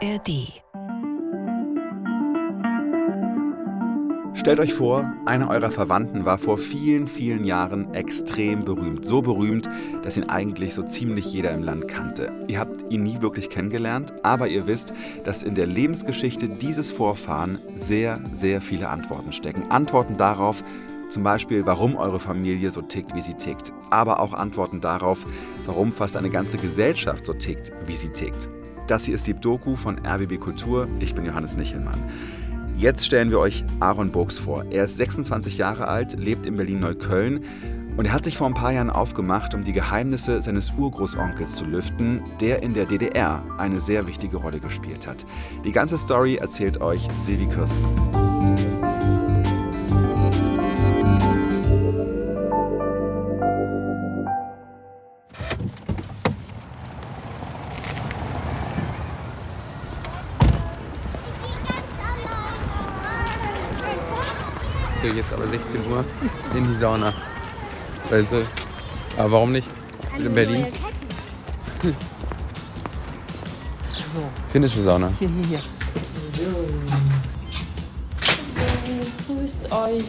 ARD. Stellt euch vor, einer eurer Verwandten war vor vielen, vielen Jahren extrem berühmt. So berühmt, dass ihn eigentlich so ziemlich jeder im Land kannte. Ihr habt ihn nie wirklich kennengelernt, aber ihr wisst, dass in der Lebensgeschichte dieses Vorfahren sehr, sehr viele Antworten stecken. Antworten darauf, zum Beispiel, warum eure Familie so tickt, wie sie tickt. Aber auch Antworten darauf, warum fast eine ganze Gesellschaft so tickt, wie sie tickt. Das hier ist die Doku von RBB Kultur. Ich bin Johannes Nichelmann. Jetzt stellen wir euch Aaron Burgs vor. Er ist 26 Jahre alt, lebt in Berlin-Neukölln und er hat sich vor ein paar Jahren aufgemacht, um die Geheimnisse seines Urgroßonkels zu lüften, der in der DDR eine sehr wichtige Rolle gespielt hat. Die ganze Story erzählt euch Silvi Kürsten. So, jetzt aber 16 Uhr in die Sauna. Weißt du? Aber warum nicht? In Berlin? So, Finnische Sauna. hier, hier, hier. So. Grüßt euch.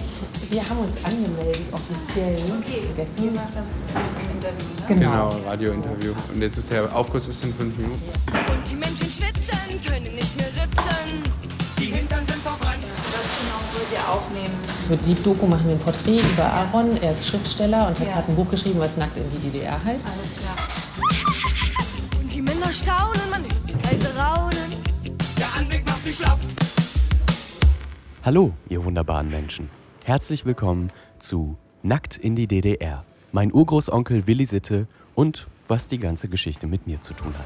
Wir haben uns angemeldet, offiziell. Okay, Vergessen. ihr macht das Interview, ne? Genau. Genau, Radiointerview. Und jetzt ist der Aufguss ist in fünf Minuten. Und die Menschen schwitzen, können nicht mehr sitzen. Was genau wollt ihr aufnehmen? Für die Doku machen wir ein Porträt über Aaron. Er ist Schriftsteller und hat Ja. gerade ein Buch geschrieben, was Nackt in die DDR heißt. Alles klar. Und die Männer staunen, man hört sie leise raunen. Hallo, ihr wunderbaren Menschen. Herzlich willkommen zu Nackt in die DDR. Mein Urgroßonkel Willi Sitte und was die ganze Geschichte mit mir zu tun hat.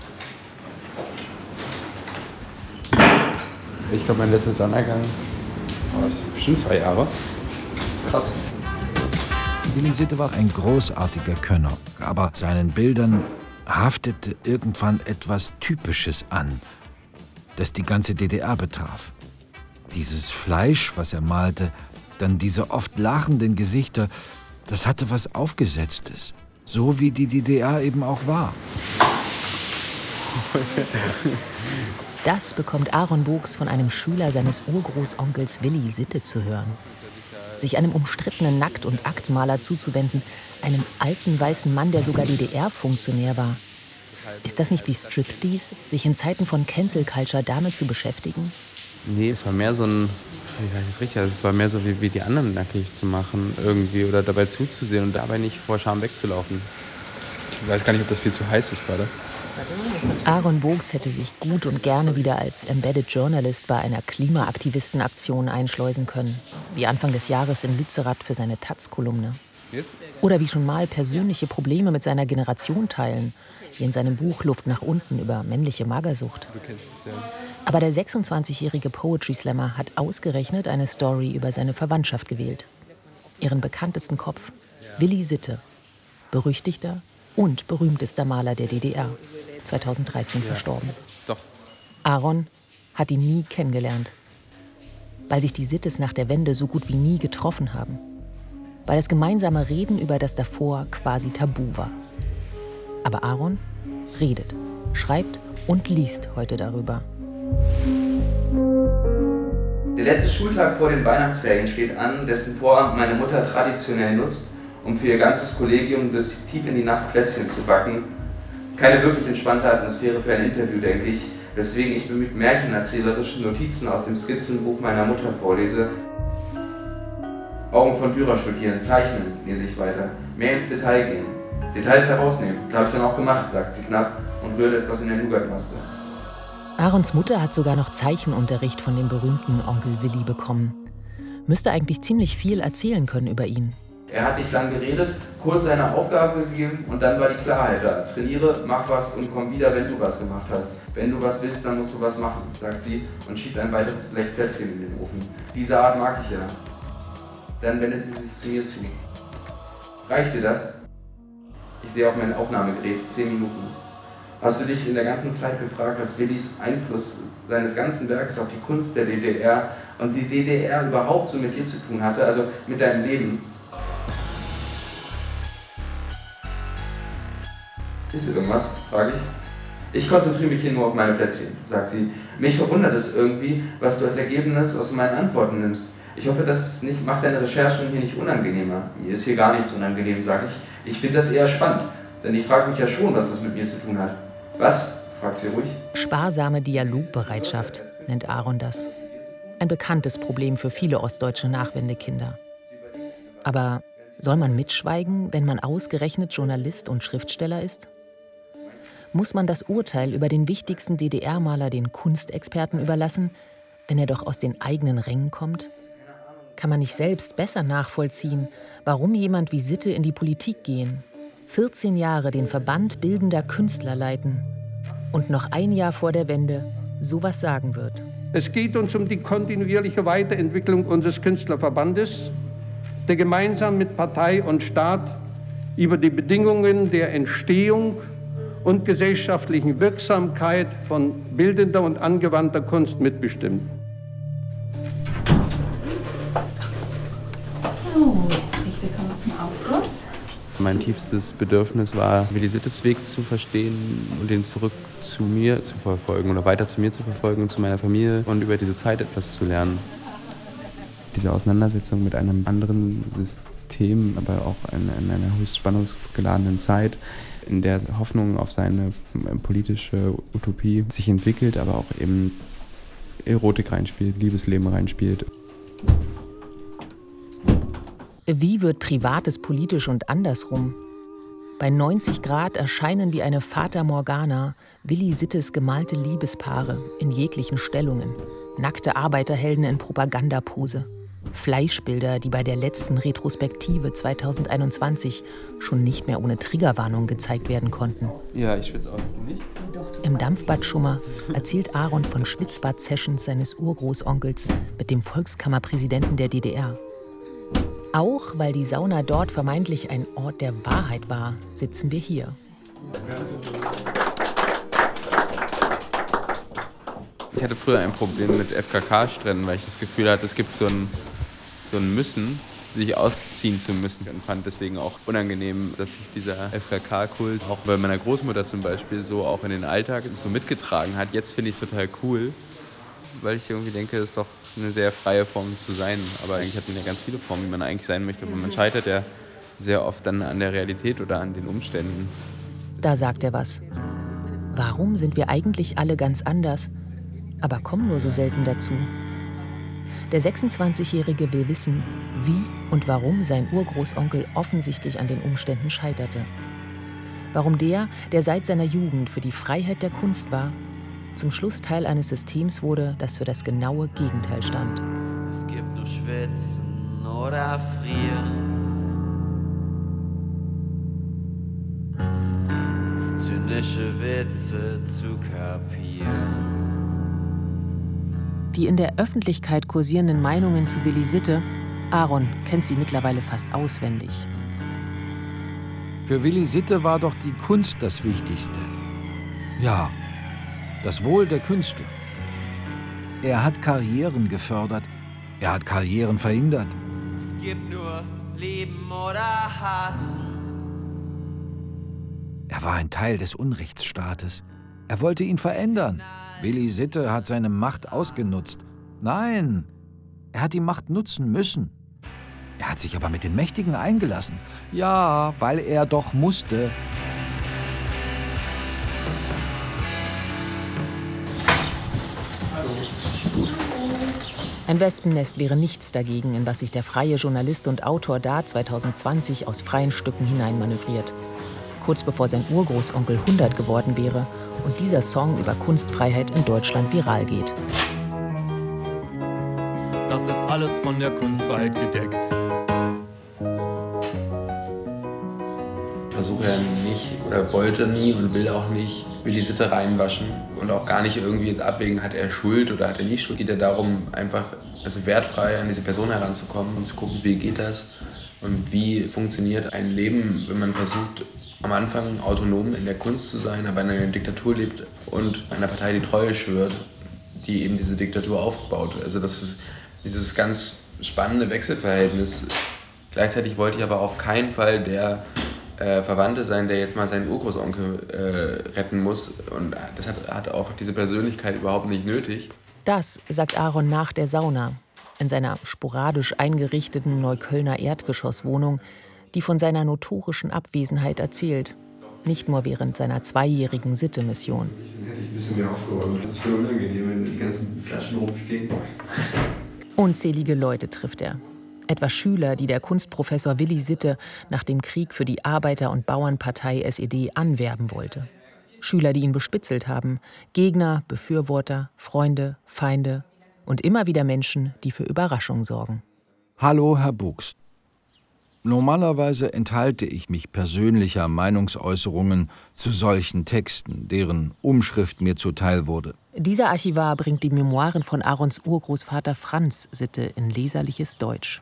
Ich glaube, mein letzter Sondergang war bestimmt zwei Jahre. Krass. Willi Sitte war ein großartiger Könner, aber seinen Bildern haftete irgendwann etwas Typisches an, das die ganze DDR betraf. Dieses Fleisch, was er malte, dann diese oft lachenden Gesichter, das hatte was Aufgesetztes. So wie die DDR eben auch war. Das bekommt Aaron Bogs von einem Schüler seines Urgroßonkels Willi Sitte zu hören. Sich einem umstrittenen Nackt- und Aktmaler zuzuwenden, einem alten weißen Mann, der sogar DDR-Funktionär war. Ist das nicht wie Striptease, sich in Zeiten von Cancel Culture damit zu beschäftigen? Nee, es war mehr so ein, wie sag ich das richtig, also es war mehr so wie, wie die anderen nackig zu machen irgendwie oder dabei zuzusehen und dabei nicht vor Scham wegzulaufen. Ich weiß gar nicht, ob das viel zu heiß ist gerade. Aaron Bogs hätte sich gut und gerne wieder als Embedded Journalist bei einer Klimaaktivistenaktion einschleusen können, wie Anfang des Jahres in Lützerath für seine Taz-Kolumne. Oder wie schon mal persönliche Probleme mit seiner Generation teilen, wie in seinem Buch Luft nach unten über männliche Magersucht. Aber der 26-jährige Poetry Slammer hat ausgerechnet eine Story über seine Verwandtschaft gewählt. Ihren bekanntesten Kopf, Willi Sitte, berüchtigter und berühmtester Maler der DDR, 2013 verstorben. Doch. Aaron hat ihn nie kennengelernt, weil sich die Sittes nach der Wende so gut wie nie getroffen haben. Weil das gemeinsame Reden über das davor quasi tabu war. Aber Aaron redet, schreibt und liest heute darüber. Der letzte Schultag vor den Weihnachtsferien steht an, dessen Vorabend meine Mutter traditionell nutzt, um für ihr ganzes Kollegium bis tief in die Nacht Plätzchen zu backen. Keine wirklich entspannte Atmosphäre für ein Interview, denke ich, weswegen ich bemüht märchenerzählerische Notizen aus dem Skizzenbuch meiner Mutter vorlese. Augen von Dürer studieren, zeichnen, lese ich weiter. Mehr ins Detail gehen. Details herausnehmen. Das habe ich dann auch gemacht, sagt sie knapp und rührt etwas in der Nougatmaske. Aarons Mutter hat sogar noch Zeichenunterricht von dem berühmten Onkel Willi bekommen. Müsste eigentlich ziemlich viel erzählen können über ihn. Er hat nicht lang geredet, kurz seine Aufgabe gegeben und dann war die Klarheit da. Trainiere, mach was und komm wieder, wenn du was gemacht hast. Wenn du was willst, dann musst du was machen, sagt sie und schiebt ein weiteres Blech Plätzchen in den Ofen. Diese Art mag ich ja. Dann wendet sie sich zu mir zu. Reicht dir das? Ich sehe auf mein Aufnahmegerät, 10 Minuten. Hast du dich in der ganzen Zeit gefragt, was Willis Einfluss seines ganzen Werkes auf die Kunst der DDR und die DDR überhaupt so mit dir zu tun hatte, also mit deinem Leben? Ist irgendwas? frage ich. Ich konzentriere mich hier nur auf meine Plätzchen, sagt sie. Mich verwundert es irgendwie, was du als Ergebnis aus meinen Antworten nimmst. Ich hoffe, das nicht, macht deine Recherchen hier nicht unangenehmer. Mir ist hier gar nichts unangenehm, sage ich. Ich finde das eher spannend, denn ich frage mich ja schon, was das mit mir zu tun hat. Was? fragt sie ruhig. Sparsame Dialogbereitschaft nennt Aaron das. Ein bekanntes Problem für viele ostdeutsche Nachwendekinder. Aber soll man mitschweigen, wenn man ausgerechnet Journalist und Schriftsteller ist? Muss man das Urteil über den wichtigsten DDR-Maler den Kunstexperten überlassen, wenn er doch aus den eigenen Rängen kommt? Kann man nicht selbst besser nachvollziehen, warum jemand wie Sitte in die Politik gehen, 14 Jahre den Verband bildender Künstler leiten und noch ein Jahr vor der Wende sowas sagen wird? Es geht uns um die kontinuierliche Weiterentwicklung unseres Künstlerverbandes, der gemeinsam mit Partei und Staat über die Bedingungen der Entstehung und gesellschaftlichen Wirksamkeit von bildender und angewandter Kunst mitbestimmt. So, herzlich willkommen zum Aufguss. Mein tiefstes Bedürfnis war, Velisittes Weg zu verstehen und den zurück zu mir zu verfolgen oder weiter zu mir zu verfolgen, zu meiner Familie und über diese Zeit etwas zu lernen. Diese Auseinandersetzung mit einem anderen System, aber auch in, in einer höchst spannungsgeladenen Zeit, in der Hoffnung auf seine politische Utopie sich entwickelt, aber auch eben Erotik reinspielt, Liebesleben reinspielt. Wie wird Privates politisch und andersrum? Bei 90 Grad erscheinen wie eine Fata Morgana Willi Sittes gemalte Liebespaare in jeglichen Stellungen, nackte Arbeiterhelden in Propagandapose. Fleischbilder, die bei der letzten Retrospektive 2021 schon nicht mehr ohne Triggerwarnung gezeigt werden konnten. Ja, ich schwitze auch nicht. Im Dampfbadschummer erzählt Aaron von Schwitzbad-Sessions seines Urgroßonkels mit dem Volkskammerpräsidenten der DDR. Auch weil die Sauna dort vermeintlich ein Ort der Wahrheit war, sitzen wir hier. Ich hatte früher ein Problem mit FKK-Stränden, weil ich das Gefühl hatte, es gibt so ein so ein Müssen, sich ausziehen zu müssen und fand deswegen auch unangenehm, dass sich dieser FKK-Kult auch bei meiner Großmutter zum Beispiel so auch in den Alltag so mitgetragen hat. Jetzt finde ich es total cool, weil ich irgendwie denke, es ist doch eine sehr freie Form zu sein. Aber eigentlich hat man ja ganz viele Formen, wie man eigentlich sein möchte. Aber man scheitert ja sehr oft dann an der Realität oder an den Umständen. Da sagt er was. Warum sind wir eigentlich alle ganz anders, aber kommen nur so selten dazu? Der 26-Jährige will wissen, wie und warum sein Urgroßonkel offensichtlich an den Umständen scheiterte. Warum der, der seit seiner Jugend für die Freiheit der Kunst war, zum Schluss Teil eines Systems wurde, das für das genaue Gegenteil stand. Es gibt nur Schwitzen oder Frieren. Zynische Witze zu kapieren. Die in der Öffentlichkeit kursierenden Meinungen zu Willi Sitte, Aaron kennt sie mittlerweile fast auswendig. Für Willi Sitte war doch die Kunst das Wichtigste. Ja, das Wohl der Künstler. Er hat Karrieren gefördert, er hat Karrieren verhindert. Es gibt nur Leben oder Hassen. Er war ein Teil des Unrechtsstaates. Er wollte ihn verändern. Willi Sitte hat seine Macht ausgenutzt. Nein, er hat die Macht nutzen müssen. Er hat sich aber mit den Mächtigen eingelassen. Ja, weil er doch musste. Ein Wespennest wäre nichts dagegen, in was sich der freie Journalist und Autor da 2020 aus freien Stücken hineinmanövriert. Kurz bevor sein Urgroßonkel 100 geworden wäre und dieser Song über Kunstfreiheit in Deutschland viral geht. Das ist alles von der Kunstfreiheit gedeckt. Ich versuche ja nicht oder wollte nie und will auch nicht Willi Sitte reinwaschen und auch gar nicht irgendwie jetzt abwägen, hat er Schuld oder hat er nicht Schuld. Geht ja darum, einfach also wertfrei an diese Person heranzukommen und zu gucken, wie geht das und wie funktioniert ein Leben, wenn man versucht, am Anfang autonom in der Kunst zu sein, aber in einer Diktatur lebt und einer Partei die Treue schwört, die eben diese Diktatur aufbaut. Also das ist dieses ganz spannende Wechselverhältnis. Gleichzeitig wollte ich aber auf keinen Fall der äh, Verwandte sein, der jetzt mal seinen Urgroßonkel äh, retten muss. Und das hat, hat auch diese Persönlichkeit überhaupt nicht nötig. Das sagt Aaron nach der Sauna in seiner sporadisch eingerichteten Neuköllner Erdgeschosswohnung, die von seiner notorischen Abwesenheit erzählt. Nicht nur während seiner zweijährigen Sitte-Mission. Hätte ich ein bisschen mehr aufgeräumt. Das ist voll unangenehm, wenn die ganzen Flaschen rumstehen. Unzählige Leute trifft er. Etwa Schüler, die der Kunstprofessor Willi Sitte nach dem Krieg für die Arbeiter- und Bauernpartei SED anwerben wollte. Schüler, die ihn bespitzelt haben. Gegner, Befürworter, Freunde, Feinde und immer wieder Menschen, die für Überraschung sorgen. Hallo, Herr Buchs. Normalerweise enthalte ich mich persönlicher Meinungsäußerungen zu solchen Texten, deren Umschrift mir zuteil wurde. Dieser Archivar bringt die Memoiren von Aarons Urgroßvater Franz Sitte in leserliches Deutsch.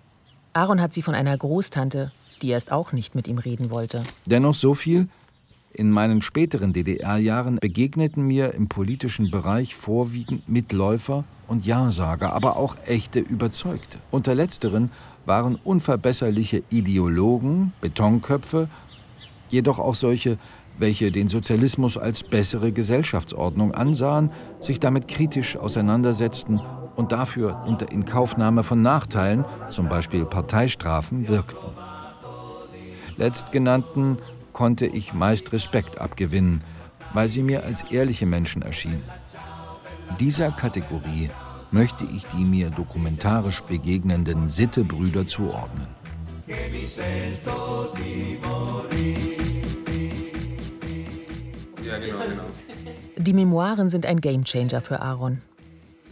Aaron hat sie von einer Großtante, die erst auch nicht mit ihm reden wollte. Dennoch so viel, in meinen späteren DDR-Jahren begegneten mir im politischen Bereich vorwiegend Mitläufer und Ja-Sager, aber auch echte Überzeugte. Unter letzteren waren unverbesserliche Ideologen, Betonköpfe, jedoch auch solche, welche den Sozialismus als bessere Gesellschaftsordnung ansahen, sich damit kritisch auseinandersetzten und dafür unter Inkaufnahme von Nachteilen, zum Beispiel Parteistrafen, wirkten. Letztgenannten konnte ich meist Respekt abgewinnen, weil sie mir als ehrliche Menschen erschienen. Dieser Kategorie möchte ich die mir dokumentarisch begegnenden Sittebrüder zuordnen. Ja, genau, genau. Die Memoiren sind ein Gamechanger für Aaron.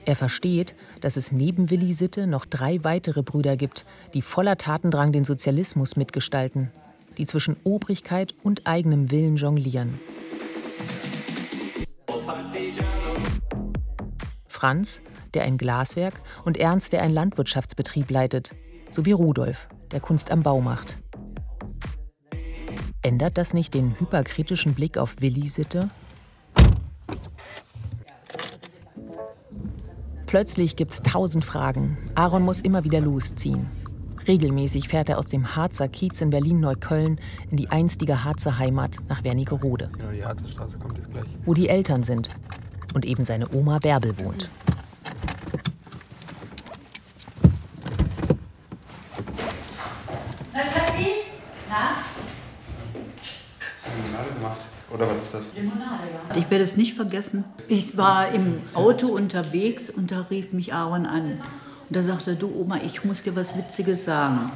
Er versteht, dass es neben Willi Sitte noch drei weitere Brüder gibt, die voller Tatendrang den Sozialismus mitgestalten, die zwischen Obrigkeit und eigenem Willen jonglieren. Franz, der ein Glaswerk, und Ernst, der einen Landwirtschaftsbetrieb leitet, sowie Rudolf, der Kunst am Bau macht. Ändert das nicht den hyperkritischen Blick auf Willi Sitte? Plötzlich gibt's tausend Fragen. Aaron muss immer wieder losziehen. Regelmäßig fährt er aus dem Harzer Kiez in Berlin-Neukölln in die einstige Harzer Heimat nach Wernigerode, Genau, die kommt jetzt gleich. wo die Eltern sind und eben seine Oma Bärbel wohnt. Na, Schatzi? Na? Hast du Limonade gemacht? Oder was ist das? Limonade, ja. Ich werde es nicht vergessen. Ich war im Auto unterwegs und da rief mich Aaron an. Und da sagte er, du Oma, ich muss dir was Witziges sagen.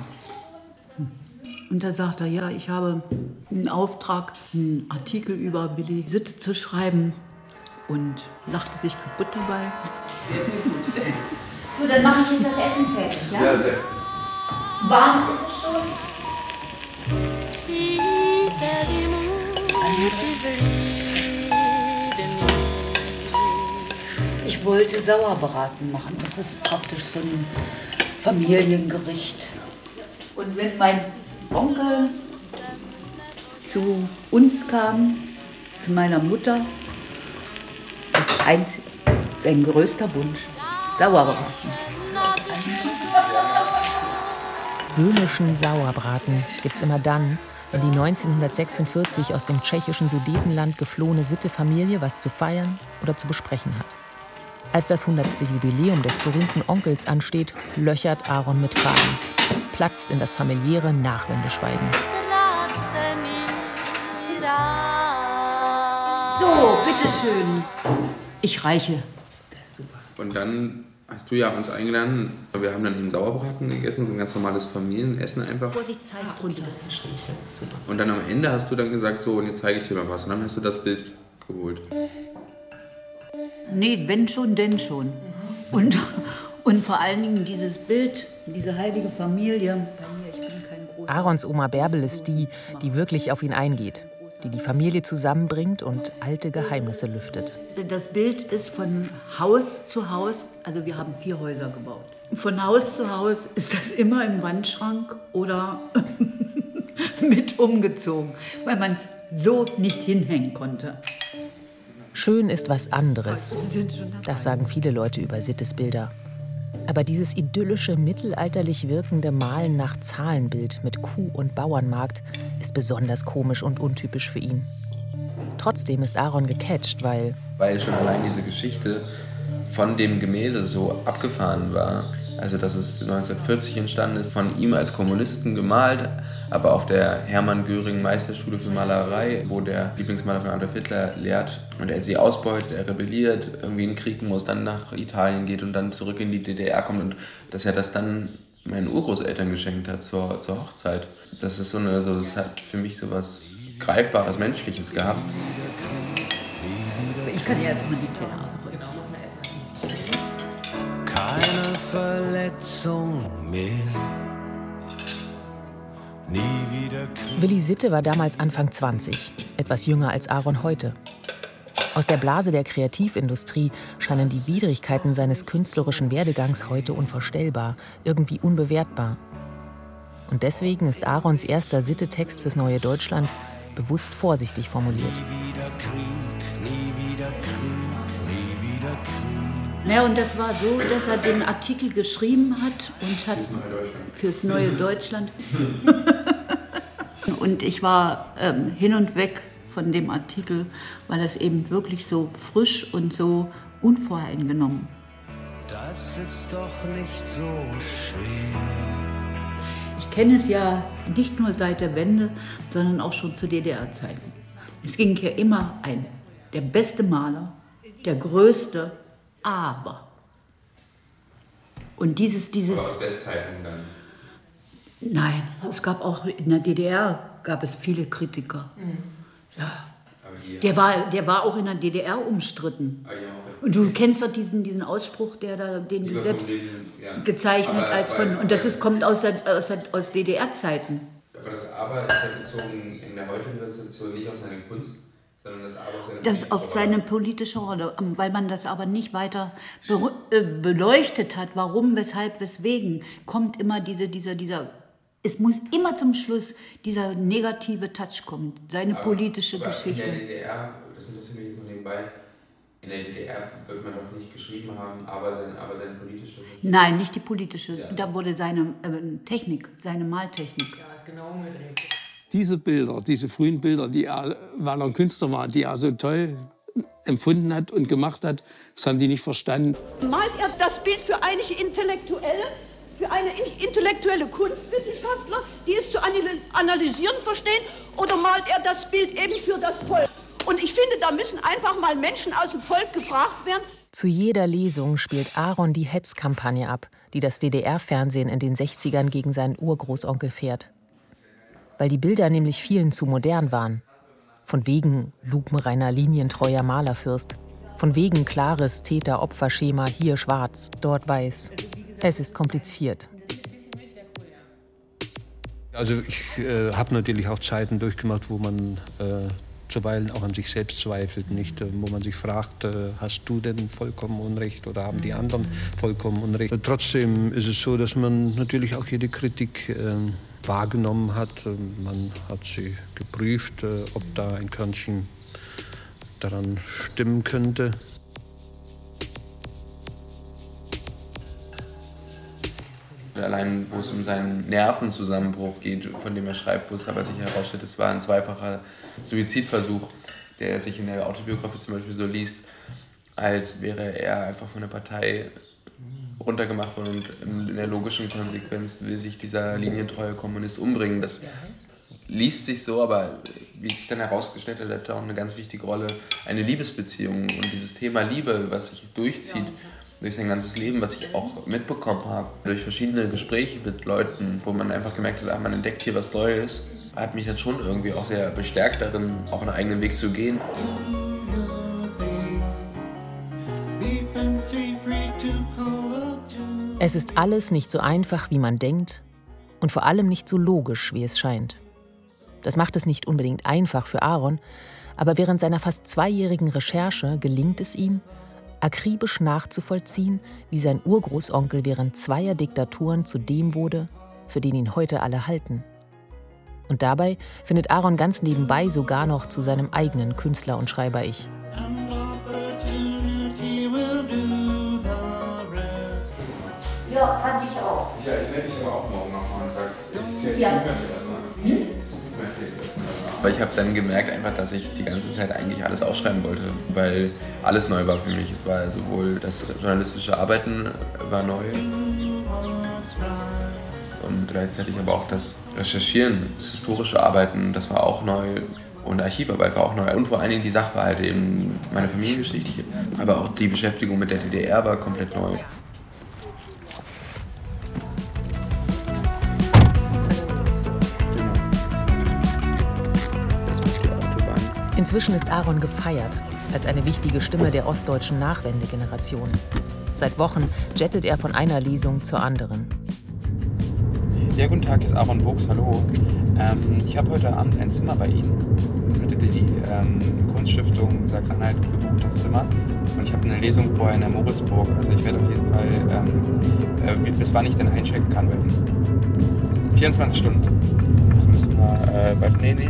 Und da sagte er, ja, ich habe einen Auftrag, einen Artikel über Willi Sitte zu schreiben. Und lachte sich kaputt dabei. Sehr, sehr gut. So, dann mache ich jetzt das Essen fertig, ja? Ja, sehr. Warm ist es schon? Ich wollte Sauerbraten machen. Das ist praktisch so ein Familiengericht. Und wenn mein Onkel zu uns kam, zu meiner Mutter, das einzige, sein größter Wunsch, Sauerbraten. Böhmischen Sauerbraten gibt's immer dann, wenn die 1946 aus dem tschechischen Sudetenland geflohene Sitte-Familie was zu feiern oder zu besprechen hat. Als das 100. Jubiläum des berühmten Onkels ansteht, löchert Aaron mit Fragen, platzt in das familiäre Nachwendeschweigen. So, bitteschön. Ich reiche. Und dann hast du ja uns eingeladen. Wir haben dann eben Sauerbraten gegessen, so ein ganz normales Familienessen einfach. Vorsichtshalber drunter. Und dann am Ende hast du dann gesagt, so, und jetzt zeige ich dir mal was. Und dann hast du das Bild geholt. Nee, wenn schon, denn schon. Und, und vor allen Dingen dieses Bild, diese heilige Familie. Bei mir, ich bin kein großer Aarons Oma Bärbel ist die, die wirklich auf ihn eingeht, die die Familie zusammenbringt und alte Geheimnisse lüftet. Das Bild ist von Haus zu Haus, also wir haben vier Häuser gebaut. Von Haus zu Haus ist das immer im Wandschrank oder mit umgezogen, weil man es so nicht hinhängen konnte. Schön ist was anderes. Das sagen viele Leute über Sittes Bilder. Aber dieses idyllische, mittelalterlich wirkende Malen nach Zahlenbild mit Kuh- und Bauernmarkt ist besonders komisch und untypisch für ihn. Trotzdem ist Aaron gecatcht, weil. Weil schon allein diese Geschichte von dem Gemälde so abgefahren war. Also, dass es 1940 entstanden ist, von ihm als Kommunisten gemalt, aber auf der Hermann Göring Meisterschule für Malerei, wo der Lieblingsmaler von Adolf Hitler lehrt und er sie ausbeutet, er rebelliert, irgendwie in den Krieg muss, dann nach Italien geht und dann zurück in die DDR kommt und dass er das dann meinen Urgroßeltern geschenkt hat zur, zur Hochzeit. Das ist so eine, so, das hat für mich so was Greifbares, Menschliches gehabt. Ich kann ja erstmal die Teller Keine Verletzung mehr. Nie wieder Willi Sitte war damals Anfang 20, etwas jünger als Aaron heute. Aus der Blase der Kreativindustrie scheinen die Widrigkeiten seines künstlerischen Werdegangs heute unvorstellbar, irgendwie unbewertbar. Und deswegen ist Aarons erster Sitte-Text fürs neue Deutschland bewusst vorsichtig formuliert. Ja, und das war so, dass er den Artikel geschrieben hat und hat fürs neue Deutschland. und ich war ähm, hin und weg von dem Artikel, weil es eben wirklich so frisch und so unvoreingenommen. Das ist doch nicht so schwer. Ich kenne es ja nicht nur seit der Wende, sondern auch schon zu DDR-Zeiten. Es ging ja immer ein, der beste Maler, der größte, aber. Und dieses, dieses. Aber aus Westzeiten dann. Nein, es gab auch in der DDR gab es viele Kritiker. Ja. Der war, der war auch in der DDR umstritten. Und du kennst doch diesen, diesen Ausspruch, der da, den du selbst gezeichnet als von. Und das ist, kommt aus, der, aus, der, aus DDR-Zeiten. Aber das Aber ist ja bezogen in der heutigen Situation nicht auf seine Kunst, sondern das Aber seine Das auf seine politische Rolle, ähm, weil man das aber nicht weiter be äh, beleuchtet hat, warum, weshalb, weswegen, kommt immer diese, dieser, dieser, es muss immer zum Schluss dieser negative Touch kommen, seine Aber- politische aber Geschichte. In der DDR, das interessiert mich jetzt nur nebenbei, in der DDR wird man doch nicht geschrieben haben, aber seine, aber seine politische. Nein, nicht die politische, da wurde seine äh, Technik, seine Maltechnik. Ja, ist genau umgedreht. Diese Bilder, diese frühen Bilder, die er, weil er ein Künstler war, die er so toll empfunden hat und gemacht hat, das haben die nicht verstanden. Malt er das Bild für eine Intellektuelle, für eine in- intellektuelle Kunstwissenschaftler, die es zu anal- analysieren verstehen, oder malt er das Bild eben für das Volk? Und ich finde, da müssen einfach mal Menschen aus dem Volk gefragt werden. Zu jeder Lesung spielt Aaron die Hetzkampagne ab, die das DDR-Fernsehen in den 60ern gegen seinen Urgroßonkel fährt. Weil die Bilder nämlich vielen zu modern waren. Von wegen lupenreiner, linientreuer Malerfürst. Von wegen klares Täter-Opfer-Schema, hier schwarz, dort weiß. Es ist kompliziert. Also ich äh, habe natürlich auch Zeiten durchgemacht, wo man äh, zuweilen auch an sich selbst zweifelt, nicht, äh, wo man sich fragt, äh, hast du denn vollkommen Unrecht oder haben die anderen vollkommen Unrecht. Trotzdem ist es so, dass man natürlich auch jede Kritik äh, wahrgenommen hat. Äh, Man hat sie geprüft, äh, ob da ein Körnchen daran stimmen könnte. Allein, wo es um seinen Nervenzusammenbruch geht, von dem er schreibt, wo es aber sich herausstellt, es war ein zweifacher Suizidversuch, der sich in der Autobiografie zum Beispiel so liest, als wäre er einfach von der Partei runtergemacht worden und in der logischen Konsequenz will sich dieser linientreue Kommunist umbringen. Das liest sich so, aber wie sich dann herausgestellt hat, hat auch eine ganz wichtige Rolle eine Liebesbeziehung und dieses Thema Liebe, was sich durchzieht durch sein ganzes Leben, was ich auch mitbekommen habe, durch verschiedene Gespräche mit Leuten, wo man einfach gemerkt hat, ah, man entdeckt hier was Neues, hat mich dann schon irgendwie auch sehr bestärkt darin, auch einen eigenen Weg zu gehen. Es ist alles nicht so einfach, wie man denkt und vor allem nicht so logisch, wie es scheint. Das macht es nicht unbedingt einfach für Aaron, aber während seiner fast zweijährigen Recherche gelingt es ihm, akribisch nachzuvollziehen, wie sein Urgroßonkel während zweier Diktaturen zu dem wurde, für den ihn heute alle halten. Und dabei findet Aaron ganz nebenbei sogar noch zu seinem eigenen Künstler- und Schreiber-Ich. Ja, fand ich auch. Ja, ich melde mich aber auch morgen nochmal und sage, ich sehe jetzt Ja. gut erstmal. Hm? Aber ich habe dann gemerkt einfach, dass ich die ganze Zeit eigentlich alles aufschreiben wollte, weil alles neu war für mich. Es war sowohl das journalistische Arbeiten war neu und gleichzeitig aber auch das Recherchieren, das historische Arbeiten, das war auch neu. Und Archivarbeit war auch neu. Und vor allen Dingen die Sachverhalte, eben meine Familiengeschichte, aber auch die Beschäftigung mit der DDR war komplett neu. Inzwischen ist Aaron gefeiert als eine wichtige Stimme der ostdeutschen Nachwendegeneration. Seit Wochen jettet er von einer Lesung zur anderen. Ja, guten Tag, hier ist Aaron Wuchs, hallo. Ähm, ich habe heute Abend ein Zimmer bei Ihnen. Ich hatte die ähm, Kunststiftung Sachsen-Anhalt gebucht, das Zimmer. Und ich habe eine Lesung vorher in der Moritzburg. Also ich werde auf jeden Fall, ähm, äh, bis wann ich denn einchecken kann bei Ihnen. 24 Stunden. Jetzt müssen wir, äh, bei, nee, nee.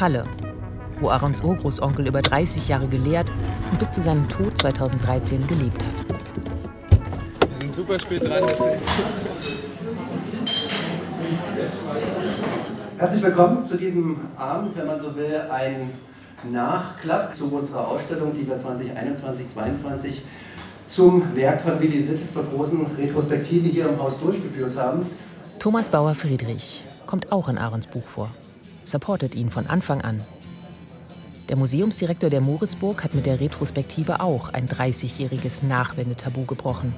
Halle, wo Aarons Urgroßonkel über 30 Jahre gelehrt und bis zu seinem Tod 2013 gelebt hat. Wir sind super spät dran. Herzlich willkommen zu diesem Abend, wenn man so will, ein Nachklapp zu unserer Ausstellung, die wir 2021-22 zum Werk von Willi Sitte zur großen Retrospektive hier im Haus durchgeführt haben. Thomas Bauer-Friedrich kommt auch in Aarons Buch vor, supportet ihn von Anfang an. Der Museumsdirektor der Moritzburg hat mit der Retrospektive auch ein 30-jähriges Nachwendetabu gebrochen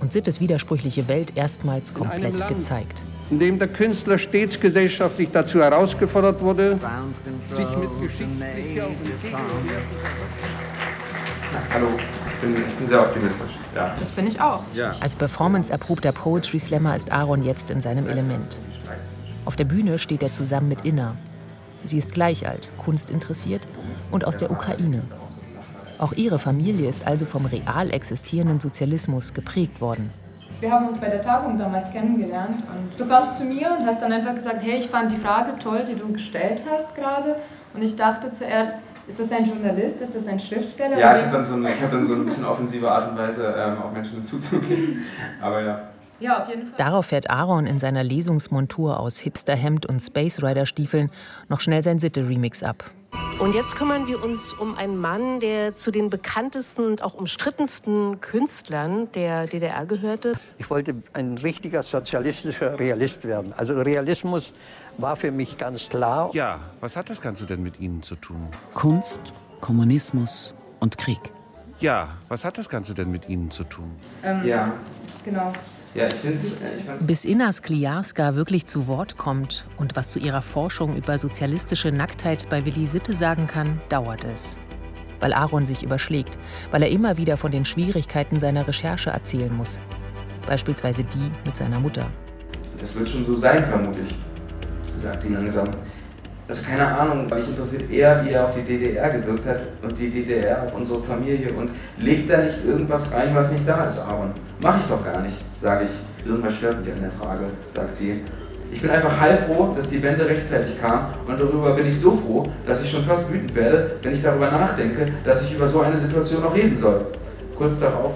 und Sittes widersprüchliche Welt erstmals komplett Land, gezeigt. in dem der Künstler stets gesellschaftlich dazu herausgefordert wurde, sich mit geschichtlicher Hallo, ich bin, ich bin sehr optimistisch. Ja. Das bin ich auch. Ja. Als performance-erprobter Poetry Slammer ist Aaron jetzt in seinem Element. Auf der Bühne steht er zusammen mit Inna. Sie ist gleich alt, kunstinteressiert und aus der Ukraine. Auch ihre Familie ist also vom real existierenden Sozialismus geprägt worden. Wir haben uns bei der Tagung damals kennengelernt und du kamst zu mir und hast dann einfach gesagt, hey, ich fand die Frage toll, die du gestellt hast gerade. Und ich dachte zuerst, ist das ein Journalist, ist das ein Schriftsteller? Ja, ich habe dann, so eine- ich hab dann so ein bisschen offensive Art und Weise ähm, auf Menschen zuzugehen. Aber ja. Ja, auf jeden Fall. Darauf fährt Aaron in seiner Lesungsmontur aus Hipsterhemd und Space Rider Stiefeln noch schnell sein Sitte-Remix ab. Und jetzt kümmern wir uns um einen Mann, der zu den bekanntesten und auch umstrittensten Künstlern der DDR gehörte. Ich wollte ein richtiger sozialistischer Realist werden. Also Realismus war für mich ganz klar. Ja, was hat das Ganze denn mit Ihnen zu tun? Kunst, Kommunismus und Krieg. Ja, was hat das Ganze denn mit Ihnen zu tun? Ähm, Ja. Genau. Ja, Bis Inna Skliarska wirklich zu Wort kommt und was zu ihrer Forschung über sozialistische Nacktheit bei Willi Sitte sagen kann, dauert es. Weil Aaron sich überschlägt, weil er immer wieder von den Schwierigkeiten seiner Recherche erzählen muss. Beispielsweise die mit seiner Mutter. Das wird schon so sein, vermute ich, sagt sie langsam. Also keine Ahnung, mich interessiert eher, wie er auf die DDR gewirkt hat und die DDR auf unsere Familie und legt da nicht irgendwas rein, was nicht da ist, Aaron. Mach ich doch gar nicht, sage ich. Irgendwas stört mich an der Frage, sagt sie. Ich bin einfach heilfroh, dass die Wende rechtzeitig kam und darüber bin ich so froh, dass ich schon fast wütend werde, wenn ich darüber nachdenke, dass ich über so eine Situation noch reden soll. Kurz darauf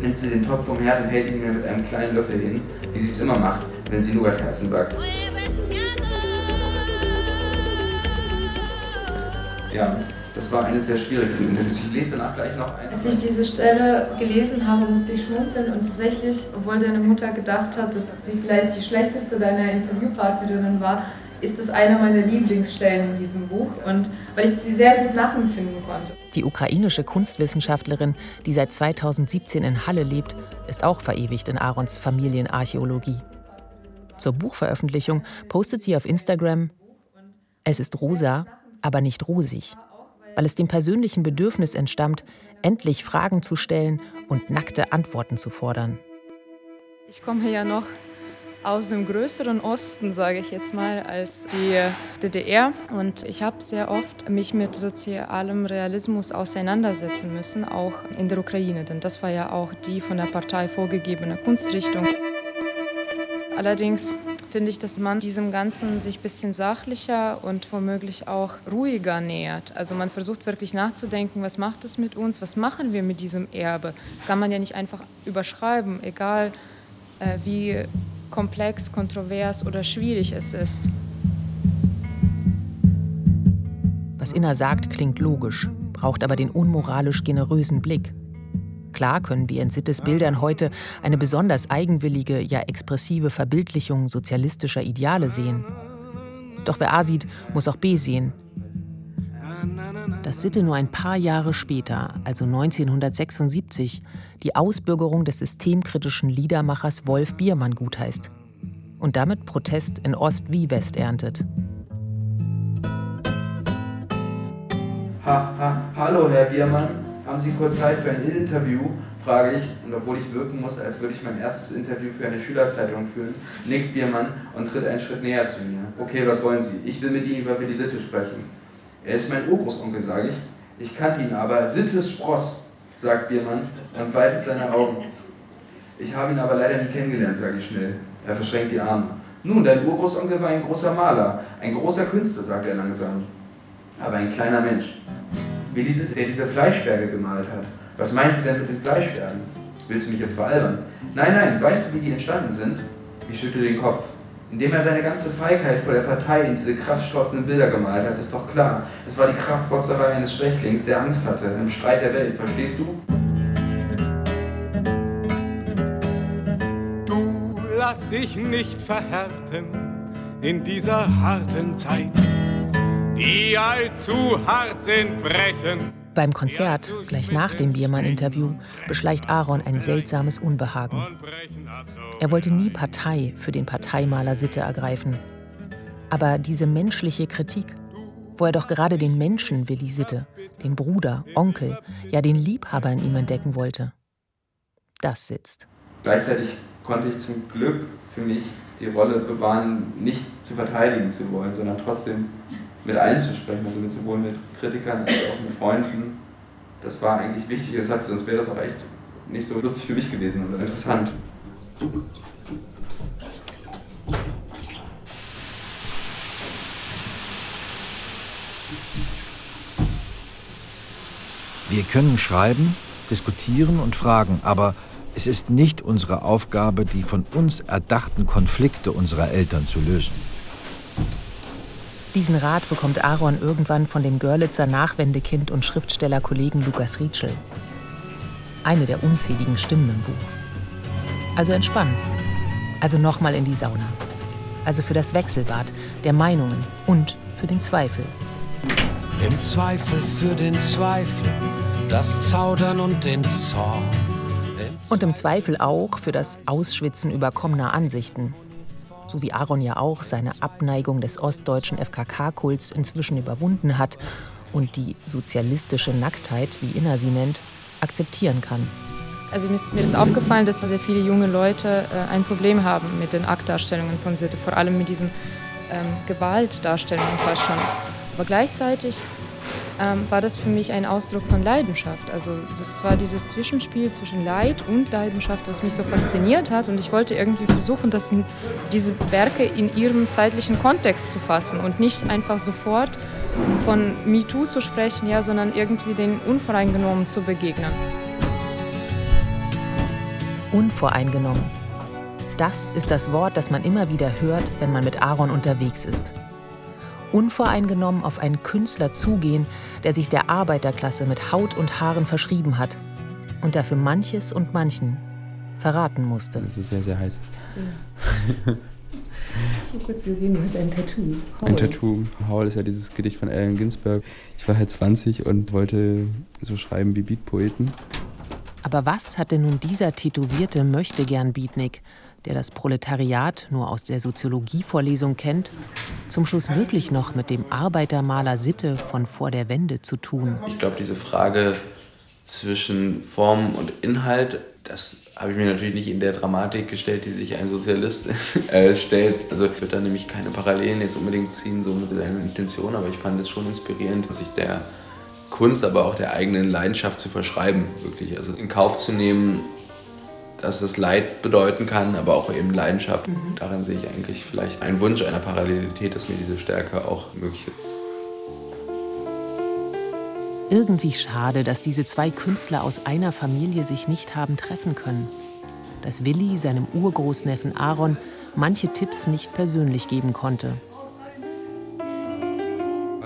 nimmt sie den Topf vom Herd und hält ihn mir mit einem kleinen Löffel hin, wie sie es immer macht, wenn sie Nougatkerzen backt. Ja, das war eines der schwierigsten Interviews. Ich lese danach gleich noch eins. Als ich diese Stelle gelesen habe, musste ich schmunzeln und tatsächlich, obwohl deine Mutter gedacht hat, dass sie vielleicht die schlechteste deiner Interviewpartnerinnen war, ist es eine meiner Lieblingsstellen in diesem Buch und weil ich sie sehr gut nachempfinden konnte. Die ukrainische Kunstwissenschaftlerin, die seit 2017 in Halle lebt, ist auch verewigt in Aarons Familienarchäologie. Zur Buchveröffentlichung postet sie auf Instagram: Es ist rosa, aber nicht rosig, weil es dem persönlichen Bedürfnis entstammt, endlich Fragen zu stellen und nackte Antworten zu fordern. Ich komme ja noch aus dem größeren Osten, sage ich jetzt mal, als die DDR. Und ich habe sehr oft mich mit sozialem Realismus auseinandersetzen müssen, auch in der Ukraine. Denn das war ja auch die von der Partei vorgegebene Kunstrichtung. Allerdings finde ich, dass man diesem Ganzen sich ein bisschen sachlicher und womöglich auch ruhiger nähert. Also man versucht wirklich nachzudenken, was macht es mit uns, was machen wir mit diesem Erbe. Das kann man ja nicht einfach überschreiben, egal äh, wie komplex, kontrovers oder schwierig es ist. Was Inna sagt, klingt logisch, braucht aber den unmoralisch generösen Blick. Klar können wir in Sittes Bildern heute eine besonders eigenwillige, ja expressive Verbildlichung sozialistischer Ideale sehen. Doch wer A sieht, muss auch B sehen. Dass Sitte nur ein paar Jahre später, also 1976, die Ausbürgerung des systemkritischen Liedermachers Wolf Biermann gutheißt und damit Protest in Ost wie West erntet. Ha, ha, hallo Herr Biermann, haben Sie kurz Zeit für ein Interview? frage ich, und obwohl ich wirken muss, als würde ich mein erstes Interview für eine Schülerzeitung führen, nickt Biermann und tritt einen Schritt näher zu mir. Okay, was wollen Sie? Ich will mit Ihnen über Willi Sitte sprechen. Er ist mein Urgroßonkel, sage ich. Ich kannte ihn aber. Sittes Spross, sagt Biermann und weitet seine Augen. Ich habe ihn aber leider nie kennengelernt, sage ich schnell. Er verschränkt die Arme. Nun, dein Urgroßonkel war ein großer Maler, ein großer Künstler, sagt er langsam. Aber ein kleiner Mensch. Wie diese, der diese Fleischberge gemalt hat. Was meinen Sie denn mit den Fleischbergen? Willst du mich jetzt veralbern? Nein, nein, weißt du, wie die entstanden sind? Ich schüttel den Kopf. Indem er seine ganze Feigheit vor der Partei in diese kraftstrotzenden Bilder gemalt hat, ist doch klar. Es war die Kraftbotzerei eines Schwächlings, der Angst hatte, im Streit der Welt, verstehst du? Du lass dich nicht verhärten in dieser harten Zeit. Die allzu hart sind, brechen. Beim Konzert, gleich nach dem Biermann-Interview, beschleicht Aaron ein seltsames Unbehagen. Er wollte nie Partei für den Parteimaler Sitte ergreifen. Aber diese menschliche Kritik, wo er doch gerade den Menschen Willi Sitte, den Bruder, Onkel, ja den Liebhaber in ihm entdecken wollte, das sitzt. Gleichzeitig konnte ich zum Glück für mich die Rolle bewahren, nicht zu verteidigen zu wollen, sondern trotzdem mit allen zu sprechen, also mit, sowohl mit Kritikern als auch mit Freunden. Das war eigentlich wichtig, das sonst wäre das auch echt nicht so lustig für mich gewesen oder interessant. Wir können schreiben, diskutieren und fragen, aber es ist nicht unsere Aufgabe, die von uns erdachten Konflikte unserer Eltern zu lösen. Diesen Rat bekommt Aaron irgendwann von dem Görlitzer Nachwendekind und Schriftstellerkollegen Lukas Rietschel. Eine der unzähligen Stimmen im Buch. Also entspannen. Also nochmal in die Sauna. Also für das Wechselbad der Meinungen und für den Zweifel. Im Zweifel für den Zweifel, das Zaudern und den Zorn. Und im Zweifel auch für das Ausschwitzen überkommener Ansichten, so wie Aaron ja auch seine Abneigung des ostdeutschen FKK-Kults inzwischen überwunden hat und die sozialistische Nacktheit, wie Inna sie nennt, akzeptieren kann. Also mir ist aufgefallen, dass sehr viele junge Leute äh, ein Problem haben mit den Aktdarstellungen von Sitte, vor allem mit diesen ähm, Gewaltdarstellungen fast schon. Aber gleichzeitig ähm, war das für mich ein Ausdruck von Leidenschaft. Also das war dieses Zwischenspiel zwischen Leid und Leidenschaft, was mich so fasziniert hat. Und ich wollte irgendwie versuchen, das in, diese Werke in ihrem zeitlichen Kontext zu fassen und nicht einfach sofort von MeToo zu sprechen, ja, sondern irgendwie den unvoreingenommen zu begegnen. Unvoreingenommen. Das ist das Wort, das man immer wieder hört, wenn man mit Aaron unterwegs ist unvoreingenommen auf einen Künstler zugehen, der sich der Arbeiterklasse mit Haut und Haaren verschrieben hat und dafür manches und manchen verraten musste. Das ist sehr, sehr heiß. Ja. Ich habe kurz gesehen, du hast ein Tattoo. Howl. Ein Tattoo. Howl ist ja dieses Gedicht von Allen Ginsberg. Ich war halt 20 und wollte so schreiben wie Beatpoeten. Aber was hatte nun dieser tätowierte Möchtegern-Beatnik der das Proletariat nur aus der Soziologievorlesung kennt, zum Schluss wirklich noch mit dem Arbeitermaler Sitte von vor der Wende zu tun? Ich glaube, diese Frage zwischen Form und Inhalt, das habe ich mir natürlich nicht in der Dramatik gestellt, die sich ein Sozialist äh, stellt. Also ich würde da nämlich keine Parallelen jetzt unbedingt ziehen, so mit seiner Intention, aber ich fand es schon inspirierend, sich der Kunst, aber auch der eigenen Leidenschaft zu verschreiben, wirklich. Also in Kauf zu nehmen, dass es Leid bedeuten kann, aber auch eben Leidenschaft. Mhm. Darin sehe ich eigentlich vielleicht einen Wunsch einer Parallelität, dass mir diese Stärke auch möglich ist. Irgendwie schade, dass diese zwei Künstler aus einer Familie sich nicht haben treffen können. Dass Willi seinem Urgroßneffen Aaron manche Tipps nicht persönlich geben konnte.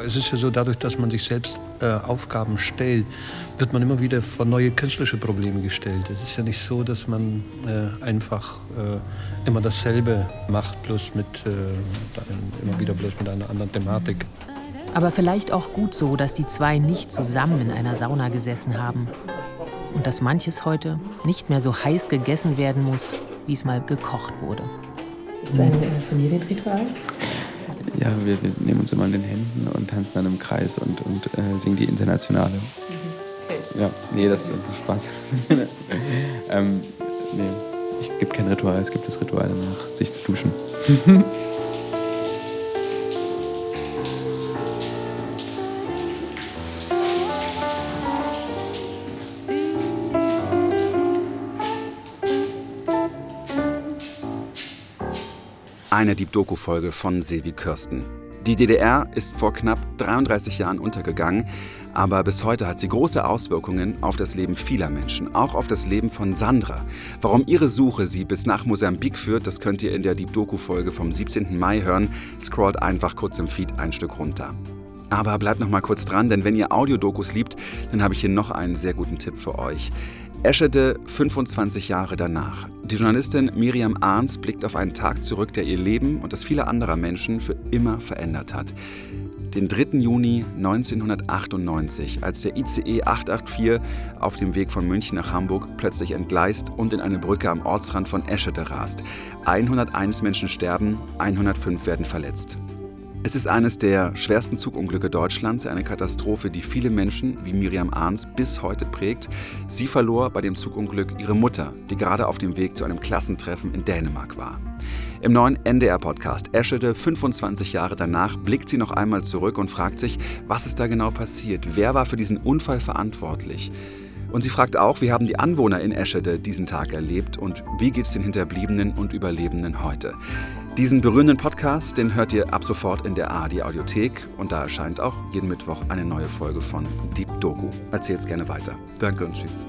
Es ist ja so, dadurch, dass man sich selbst äh, Aufgaben stellt, wird man immer wieder vor neue künstlerische Probleme gestellt. Es ist ja nicht so, dass man äh, einfach äh, immer dasselbe macht, bloß mit, äh, immer wieder bloß mit einer anderen Thematik. Aber vielleicht auch gut so, dass die zwei nicht zusammen in einer Sauna gesessen haben. Und dass manches heute nicht mehr so heiß gegessen werden muss, wie es mal gekocht wurde. Sein äh, Familienritual? Ja, wir, wir, nehmen uns immer an den Händen und tanzen dann im Kreis und, und äh, singen die Internationale. Okay. Ja, nee, das, ist Spaß. ähm, nee, ich gibt kein Ritual, es gibt das Ritual danach, sich zu duschen. Eine Deep Doku-Folge von Silvi Kirsten. Die DDR ist vor knapp 33 Jahren untergegangen, aber bis heute hat sie große Auswirkungen auf das Leben vieler Menschen, auch auf das Leben von Sandra. Warum ihre Suche sie bis nach Mosambik führt, das könnt ihr in der Deep Doku-Folge vom 17. Mai hören. Scrollt einfach kurz im Feed ein Stück runter. Aber bleibt noch mal kurz dran, denn wenn ihr Audiodokus liebt, dann habe ich hier noch einen sehr guten Tipp für euch. Eschede 25 Jahre danach. Die Journalistin Miriam Arns blickt auf einen Tag zurück, der ihr Leben und das vieler anderer Menschen für immer verändert hat. Den 3. Juni 1998, als der ICE 884 auf dem Weg von München nach Hamburg plötzlich entgleist und in eine Brücke am Ortsrand von Eschede rast. 101 Menschen sterben, 105 werden verletzt. Es ist eines der schwersten Zugunglücke Deutschlands, eine Katastrophe, die viele Menschen wie Miriam Ahns bis heute prägt. Sie verlor bei dem Zugunglück ihre Mutter, die gerade auf dem Weg zu einem Klassentreffen in Dänemark war. Im neuen NDR-Podcast Eschede, 25 Jahre danach, blickt sie noch einmal zurück und fragt sich, was ist da genau passiert? Wer war für diesen Unfall verantwortlich? Und sie fragt auch, wie haben die Anwohner in Eschede diesen Tag erlebt und wie geht es den Hinterbliebenen und Überlebenden heute? Diesen berührenden Podcast, den hört ihr ab sofort in der ARD Audiothek und da erscheint auch jeden Mittwoch eine neue Folge von Deep Doku. Erzählt's gerne weiter. Danke und tschüss.